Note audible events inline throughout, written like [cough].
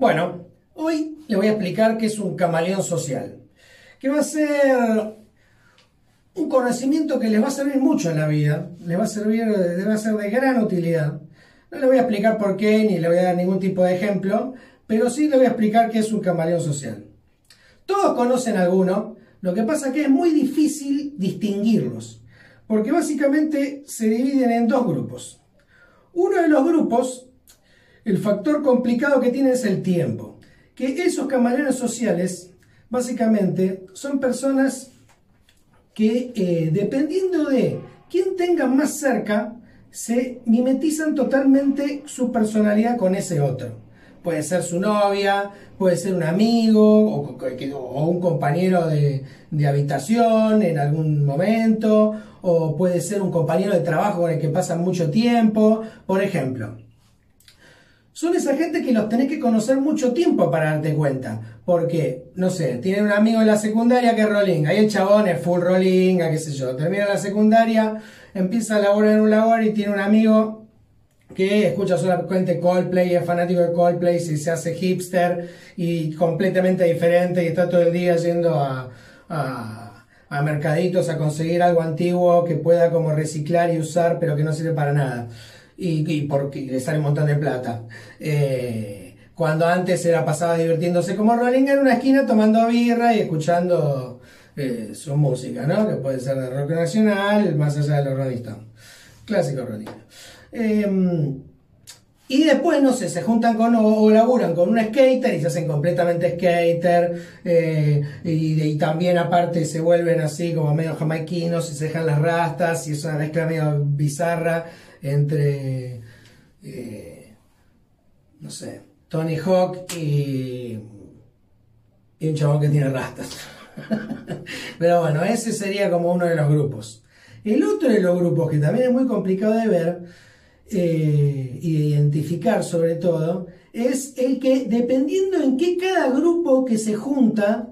Bueno, hoy le voy a explicar qué es un camaleón social, que va a ser un conocimiento que les va a servir mucho en la vida, les va a servir, va a ser de gran utilidad. No le voy a explicar por qué, ni le voy a dar ningún tipo de ejemplo, pero sí le voy a explicar qué es un camaleón social. Todos conocen alguno, lo que pasa es que es muy difícil distinguirlos, porque básicamente se dividen en dos grupos. Uno de los grupos el factor complicado que tiene es el tiempo. Que esos camaleones sociales, básicamente, son personas que, eh, dependiendo de quién tengan más cerca, se mimetizan totalmente su personalidad con ese otro. Puede ser su novia, puede ser un amigo o, un compañero de, de, habitación en algún momento, o puede ser un compañero de trabajo con el que pasan mucho tiempo. Por ejemplo, son esa gente que los tenés que conocer mucho tiempo para darte cuenta. Porque, no sé, tienen un amigo en la secundaria que es rolling. Ahí el chabón es full rolling, qué sé yo. Termina la secundaria, empieza a laborar en un labor y tiene un amigo que escucha solamente Coldplay, es fanático de Coldplay, y se hace hipster y completamente diferente y está todo el día yendo a, a, a mercaditos a conseguir algo antiguo que pueda como reciclar y usar pero que no sirve para nada y, porque le sale un montón de plata. Eh, cuando antes era pasaba divirtiéndose como Rolling en una esquina tomando birra y escuchando eh, su música, ¿no? Que puede ser de rock nacional, más allá de los Rolling Clásico Rolling. Em, y después, no sé, se juntan con o, laburan con un skater y se hacen completamente skater. Eh, y, y, también aparte se vuelven así como medio jamaiquinos y se dejan las rastas y es una mezcla medio bizarra entre, eh, no sé, Tony Hawk y, y un chabón que tiene rastas. [laughs] Pero bueno, ese sería como uno de los grupos. El otro de los grupos que también es muy complicado de ver eh, identificar sobre todo, es el que dependiendo en qué cada grupo que se junta,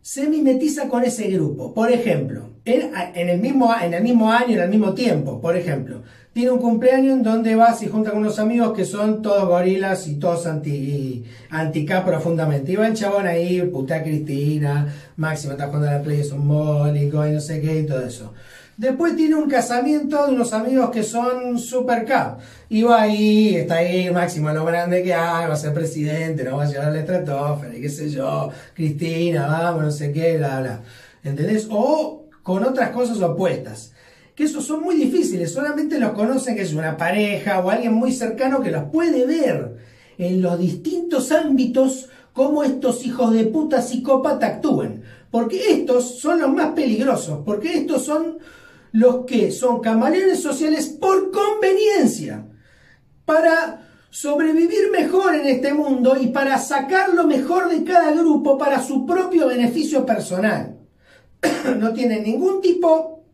se mimetiza con ese grupo. Por ejemplo, en, el mismo, en el mismo año, en el mismo tiempo, por ejemplo, tiene un cumpleaños en donde vas y junta con unos amigos que son todos gorilas y todos anti, anti profundamente. Y va el chabón ahí, puta Cristina, Máximo está jugando a la Play, es un mólico y no sé qué y todo eso. Después tiene un casamiento de unos amigos que son super K. Y va ahí, está ahí Máximo, lo grande que hay, va a ser presidente, no va a llevar la y qué sé yo, Cristina, vamos, no sé qué, bla, bla. ¿Entendés? O con otras cosas opuestas. Que esos son muy difíciles, solamente los conocen que es una pareja o alguien muy cercano que los puede ver en los distintos ámbitos cómo estos hijos de puta psicópata actúan. Porque estos son los más peligrosos, porque estos son los que son camaleones sociales por conveniencia, para sobrevivir mejor en este mundo y para sacar lo mejor de cada grupo para su propio beneficio personal. [coughs] no tienen ningún tipo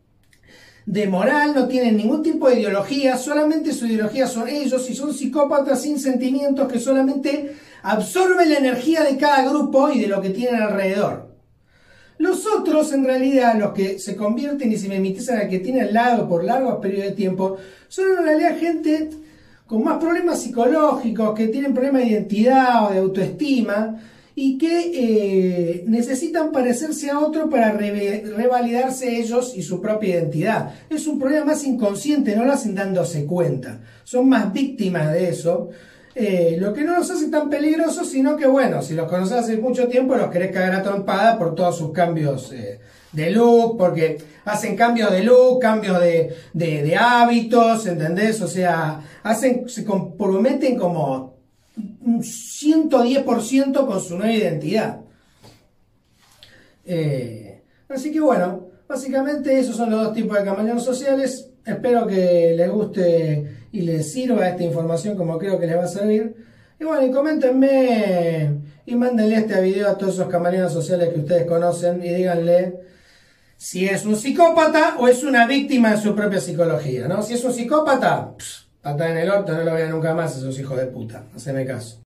de moral, no tienen ningún tipo de ideología, solamente su ideología son ellos y son psicópatas sin sentimientos que solamente absorben la energía de cada grupo y de lo que tienen alrededor. Los otros, en realidad, los que se convierten y se mimetizan al que tiene al lado por largos periodos de tiempo, son en realidad gente con más problemas psicológicos, que tienen problemas de identidad o de autoestima y que eh, necesitan parecerse a otro para revalidarse ellos y su propia identidad. Es un problema más inconsciente, no lo hacen dándose cuenta. Son más víctimas de eso eh, lo que no los hace tan peligrosos, sino que bueno, si los conoces hace mucho tiempo, los querés cagar a trompada por todos sus cambios eh, de look, porque hacen cambios de look, cambios de, de, hábitos, ¿entendés? O sea, hacen, se comprometen como un 110% con su nueva identidad. Eh, así que bueno, básicamente esos son los dos tipos de camaleones sociales. Espero que les guste y les sirva esta información como creo que les va a servir. Y bueno, y coméntenme y mándenle este video a todos esos camaleones sociales que ustedes conocen y díganle si es un psicópata o es una víctima de su propia psicología, ¿no? Si es un psicópata, pata en el orto, no lo vean nunca más, esos hijos de puta. Haceme caso.